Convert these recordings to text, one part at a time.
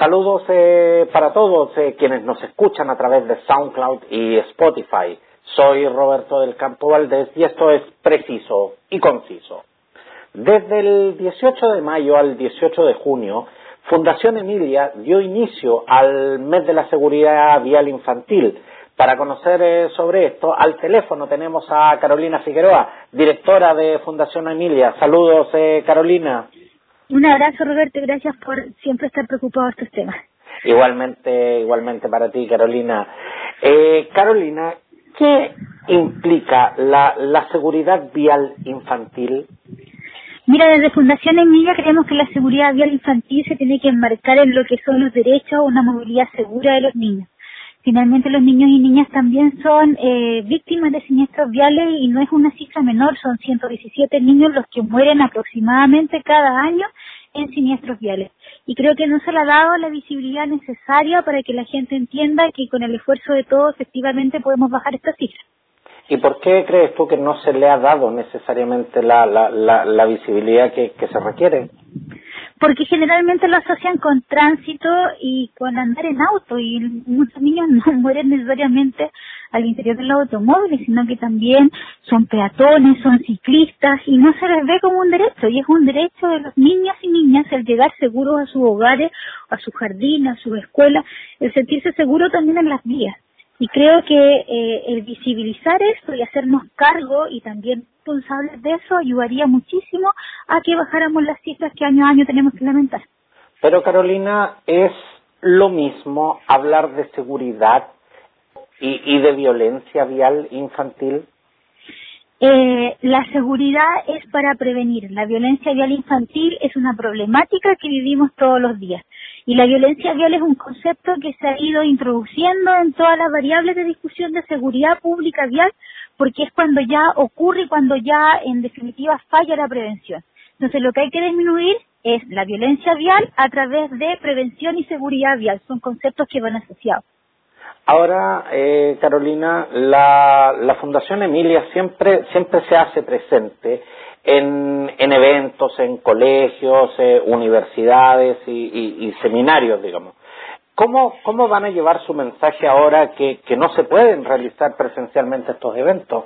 Saludos eh, para todos eh, quienes nos escuchan a través de SoundCloud y Spotify. Soy Roberto del Campo Valdés y esto es preciso y conciso. Desde el 18 de mayo al 18 de junio, Fundación Emilia dio inicio al mes de la seguridad vial infantil. Para conocer eh, sobre esto, al teléfono tenemos a Carolina Figueroa, directora de Fundación Emilia. Saludos, Carolina. Un abrazo, Roberto, gracias por siempre estar preocupado de estos temas. Igualmente, igualmente para ti, Carolina. Eh, Carolina, ¿qué implica la, la seguridad vial infantil? Mira, desde Fundación Emilia creemos que la seguridad vial infantil se tiene que enmarcar en lo que son los derechos a una movilidad segura de los niños. Finalmente los niños y niñas también son eh, víctimas de siniestros viales y no es una cifra menor, son 117 niños los que mueren aproximadamente cada año en siniestros viales. Y creo que no se le ha dado la visibilidad necesaria para que la gente entienda que con el esfuerzo de todos efectivamente podemos bajar esta cifra. ¿Y por qué crees tú que no se le ha dado necesariamente la, la, la, visibilidad que se requiere? Porque generalmente lo asocian con tránsito y con andar en auto y muchos niños no mueren necesariamente al interior de los automóviles, sino que también son peatones, son ciclistas y no se les ve como un derecho y es un derecho de los niños y niñas el llegar seguros a sus hogares, a su jardín, a su escuela, el sentirse seguro también en las vías. Y creo que eh, el visibilizar esto y hacernos cargo y también responsables de eso ayudaría muchísimo a que bajáramos las cifras que año a año tenemos que lamentar. Pero Carolina, ¿es lo mismo hablar de seguridad y, y de violencia vial infantil? Eh, la seguridad es para prevenir. La violencia vial infantil es una problemática que vivimos todos los días. Y la violencia vial es un concepto que se ha ido introduciendo en todas las variables de discusión de seguridad pública vial, porque es cuando ya ocurre y cuando ya en definitiva falla la prevención. Entonces lo que hay que disminuir es la violencia vial a través de prevención y seguridad vial. Son conceptos que van asociados. Ahora, eh, Carolina, la, la, Fundación Emilia siempre, siempre se hace presente en, en eventos, en colegios, eh, universidades y, seminarios, digamos. ¿Cómo, ¿Cómo van a llevar su mensaje ahora que, que no se pueden realizar presencialmente estos eventos?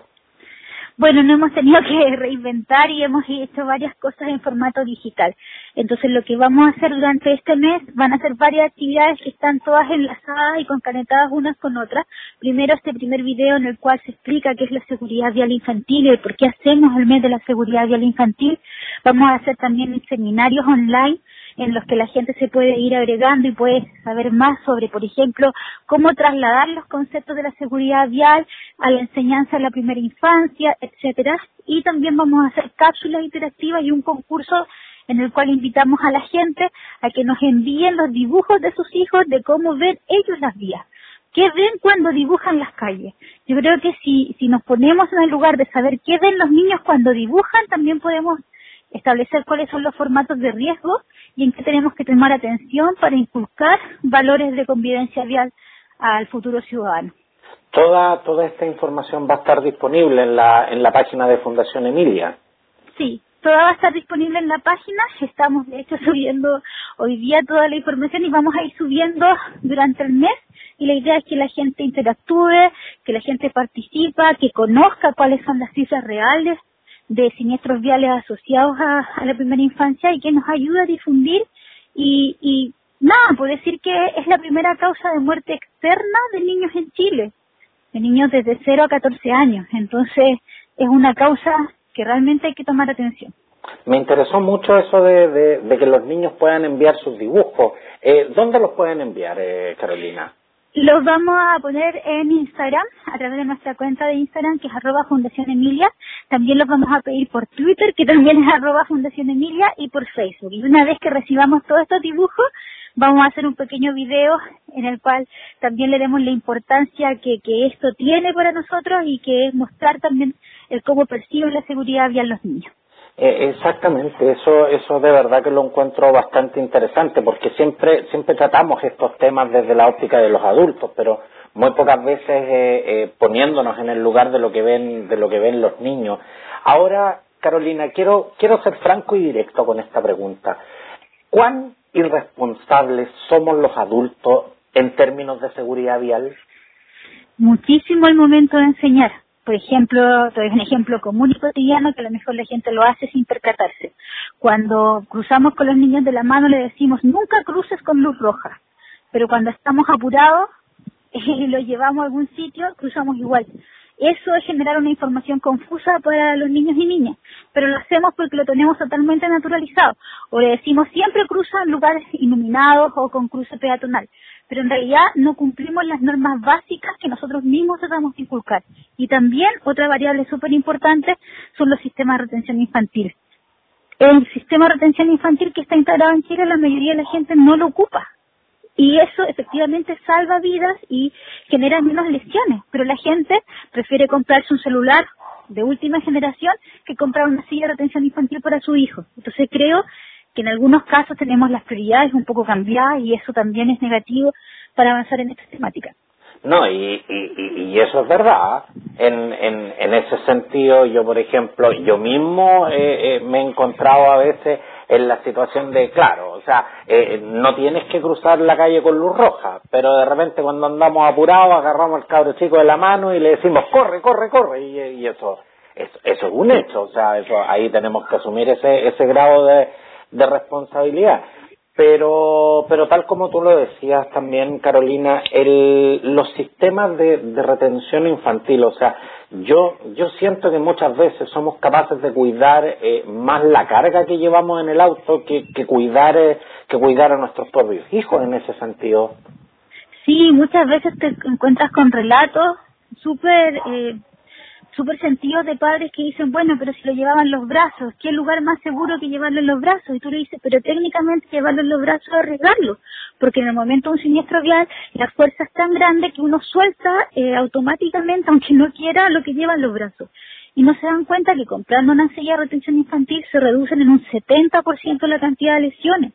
Bueno, no hemos tenido que reinventar y hemos hecho varias cosas en formato digital. Entonces lo que vamos a hacer durante este mes van a ser varias actividades que están todas enlazadas y concanetadas unas con otras. Primero este primer video en el cual se explica qué es la seguridad vial infantil y por qué hacemos el mes de la seguridad vial infantil. Vamos a hacer también seminarios online en los que la gente se puede ir agregando y puede saber más sobre, por ejemplo, cómo trasladar los conceptos de la seguridad vial a la enseñanza de la primera infancia, etcétera. Y también vamos a hacer cápsulas interactivas y un concurso en el cual invitamos a la gente a que nos envíen los dibujos de sus hijos de cómo ven ellos las vías. ¿Qué ven cuando dibujan las calles? Yo creo que si, si nos ponemos en el lugar de saber qué ven los niños cuando dibujan, también podemos establecer cuáles son los formatos de riesgo y en qué tenemos que tomar atención para inculcar valores de convivencia vial al futuro ciudadano. Toda, toda esta información va a estar disponible en la, en la página de Fundación Emilia. Sí, toda va a estar disponible en la página. Estamos, de hecho, subiendo hoy día toda la información y vamos a ir subiendo durante el mes. Y la idea es que la gente interactúe, que la gente participa, que conozca cuáles son las cifras reales de siniestros viales asociados a, la primera infancia y que nos ayuda a difundir y, y nada, puedo decir que es la primera causa de muerte externa de niños en Chile, de niños desde 0 a 14 años. Entonces, es una causa que realmente hay que tomar atención. Me interesó mucho eso de, de, que los niños puedan enviar sus dibujos. Eh, ¿Dónde los pueden enviar, eh, Carolina? Los vamos a poner en Instagram, a través de nuestra cuenta de Instagram, que es arroba Fundación Emilia. También los vamos a pedir por Twitter, que también es arroba Fundación Emilia, y por Facebook. Y una vez que recibamos todos estos dibujos, vamos a hacer un pequeño video en el cual también le demos la importancia que, que esto tiene para nosotros y que es mostrar también el cómo perciben la seguridad vial los niños. Eh, exactamente, eso, eso de verdad que lo encuentro bastante interesante, porque siempre, siempre tratamos estos temas desde la óptica de los adultos, pero muy pocas veces eh, eh, poniéndonos en el lugar de lo que ven, de lo que ven los niños. Ahora, Carolina, quiero, quiero ser franco y directo con esta pregunta. ¿Cuán irresponsables somos los adultos en términos de seguridad vial? Muchísimo el momento de enseñar. Por ejemplo, es un ejemplo común y cotidiano que a lo mejor la gente lo hace sin percatarse. Cuando cruzamos con los niños de la mano le decimos nunca cruces con luz roja, pero cuando estamos apurados y lo llevamos a algún sitio, cruzamos igual. Eso es generar una información confusa para los niños y niñas, pero lo hacemos porque lo tenemos totalmente naturalizado. O le decimos siempre cruza en lugares iluminados o con cruce peatonal, pero en realidad no cumplimos las normas básicas que nosotros mismos tratamos de inculcar. Y también otra variable súper importante son los sistemas de retención infantil. El sistema de retención infantil que está integrado en Chile, la mayoría de la gente no lo ocupa y eso efectivamente salva vidas y genera menos lesiones, pero la gente prefiere comprarse un celular de última generación que comprar una silla de retención infantil para su hijo. Entonces creo que en algunos casos tenemos las prioridades un poco cambiadas y eso también es negativo para avanzar en esta temática. No, y, y, eso es verdad. En, en, en, ese sentido, yo, por ejemplo, yo mismo eh, eh, me he encontrado a veces en la situación de, claro, o sea, eh, no tienes que cruzar la calle con luz roja, pero de repente cuando andamos apurados agarramos al cabro chico de la mano y le decimos, corre, corre, corre, y, eso, eso, eso, es un hecho, o sea, eso ahí tenemos que asumir ese, ese grado de, de responsabilidad. Pero, pero tal como tú lo decías también, Carolina, el, los sistemas de, de retención infantil, o sea, yo, yo siento que muchas veces somos capaces de cuidar eh, más la carga que llevamos en el auto que, que cuidar eh, que cuidar a nuestros propios hijos en ese sentido. Sí, muchas veces te encuentras con relatos súper eh, súper sentidos de padres que dicen, bueno, pero si lo llevaban los brazos, ¿qué lugar más seguro que llevarlo en los brazos? Y tú le dices, pero técnicamente llevarlo en los brazos es arriesgarlo, porque en el momento de un siniestro vial la fuerza es tan grande que uno suelta eh, automáticamente, aunque no quiera, lo que lleva en los brazos. Y no se dan cuenta que comprando una silla de retención infantil se reducen en un 70% la cantidad de lesiones.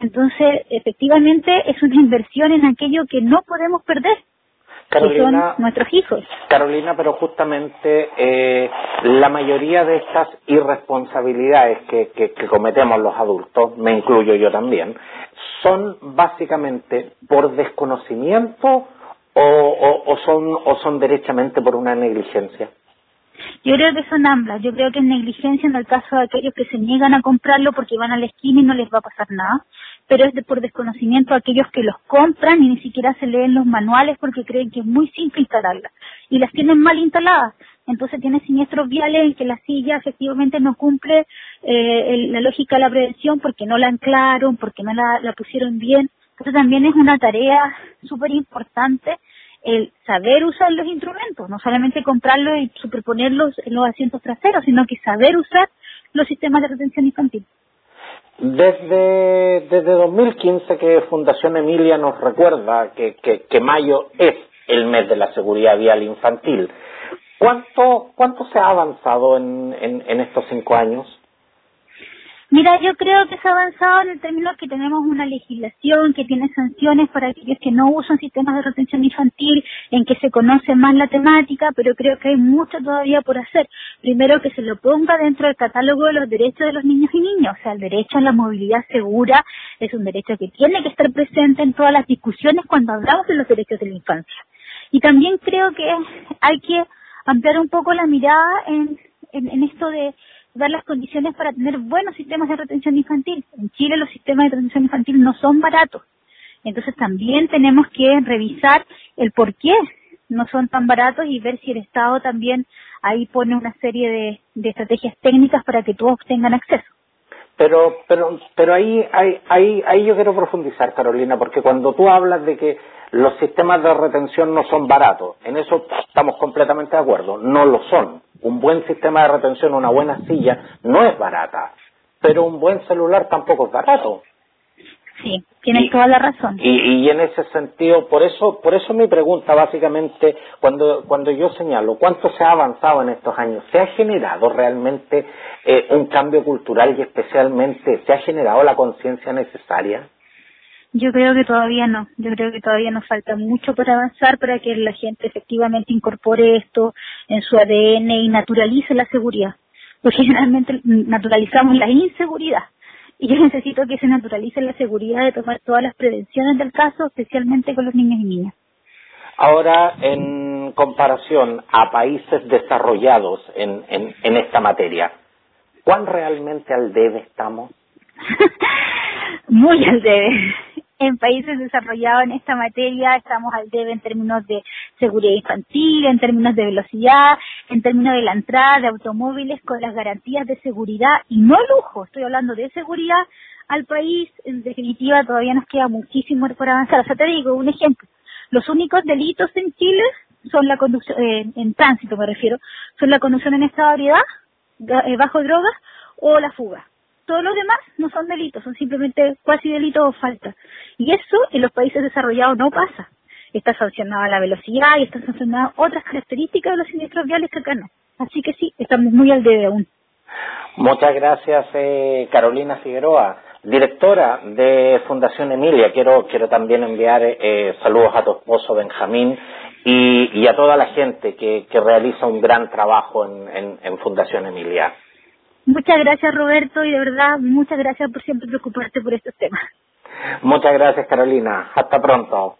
Entonces, efectivamente, es una inversión en aquello que no podemos perder. Carolina, nuestros hijos. Carolina, pero justamente eh, la mayoría de estas irresponsabilidades que, que, cometemos los adultos, me incluyo yo también, son básicamente por desconocimiento o, o, son, o son derechamente por una negligencia. Yo creo que son ambas. Yo creo que es negligencia en el caso de aquellos que se niegan a comprarlo porque van a la esquina y no les va a pasar nada pero es de, por desconocimiento aquellos que los compran y ni siquiera se leen los manuales porque creen que es muy simple instalarlas y las tienen mal instaladas. Entonces tiene siniestros viales en que la silla efectivamente no cumple eh, la lógica de la prevención porque no la anclaron, porque no la, la pusieron bien. Entonces también es una tarea súper importante el saber usar los instrumentos, no solamente comprarlos y superponerlos en los asientos traseros, sino que saber usar los sistemas de retención infantil. Desde, desde 2015 que Fundación Emilia nos recuerda que, que, mayo es el mes de la seguridad vial infantil, ¿cuánto, cuánto se ha avanzado en, en estos cinco años? Mira, yo creo que se ha avanzado en el término que tenemos una legislación que tiene sanciones para aquellos que no usan sistemas de retención infantil, en que se conoce más la temática, pero creo que hay mucho todavía por hacer. Primero que se lo ponga dentro del catálogo de los derechos de los niños y niñas, o sea, el derecho a la movilidad segura es un derecho que tiene que estar presente en todas las discusiones cuando hablamos de los derechos de la infancia. Y también creo que hay que ampliar un poco la mirada en, en esto de dar las condiciones para tener buenos sistemas de retención infantil. En Chile los sistemas de retención infantil no son baratos. Entonces también tenemos que revisar el por qué no son tan baratos y ver si el Estado también ahí pone una serie de, estrategias técnicas para que todos tengan acceso. Pero, pero, pero ahí, ahí, ahí, ahí yo quiero profundizar, Carolina, porque cuando tú hablas de que los sistemas de retención no son baratos, en eso estamos completamente de acuerdo, no lo son. Un buen sistema de retención, una buena silla, no es barata, pero un buen celular tampoco es barato. Sí, tienes toda la razón. Y, y, en ese sentido, por eso, por eso mi pregunta básicamente, cuando, cuando yo señalo cuánto se ha avanzado en estos años, ¿se ha generado realmente eh, un cambio cultural y especialmente se ha generado la conciencia necesaria? Yo creo que todavía no. Yo creo que todavía nos falta mucho para avanzar para que la gente efectivamente incorpore esto en su ADN y naturalice la seguridad. Porque generalmente naturalizamos la inseguridad y yo necesito que se naturalice la seguridad de tomar todas las prevenciones del caso, especialmente con los niños y niñas. Ahora, en comparación a países desarrollados en, en, en esta materia, ¿cuán realmente al debe estamos? Muy al debe en países desarrollados en esta materia estamos al debe en términos de seguridad infantil, en términos de velocidad, en términos de la entrada de automóviles con las garantías de seguridad y no lujo, estoy hablando de seguridad al país, en definitiva todavía nos queda muchísimo por avanzar. O sea, te digo un ejemplo, los únicos delitos en Chile son la conducción, eh, en tránsito me refiero, son la conducción en estado de ebriedad, eh, bajo drogas o la fuga todos los demás no son delitos, son simplemente cuasi delitos o faltas. Y eso en los países desarrollados no pasa. Está sancionada la velocidad y están sancionadas otras características de los siniestros viales que acá no. Así que sí, estamos muy al debe aún. Muchas gracias, eh, Carolina Figueroa, directora de Fundación Emilia. Quiero, quiero también enviar eh, saludos a tu esposo Benjamín y, a toda la gente que, realiza un gran trabajo en Fundación Emilia. Muchas gracias Roberto y de verdad muchas gracias por siempre preocuparte por estos temas. Muchas gracias Carolina. Hasta pronto.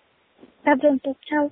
Hasta pronto. Chao.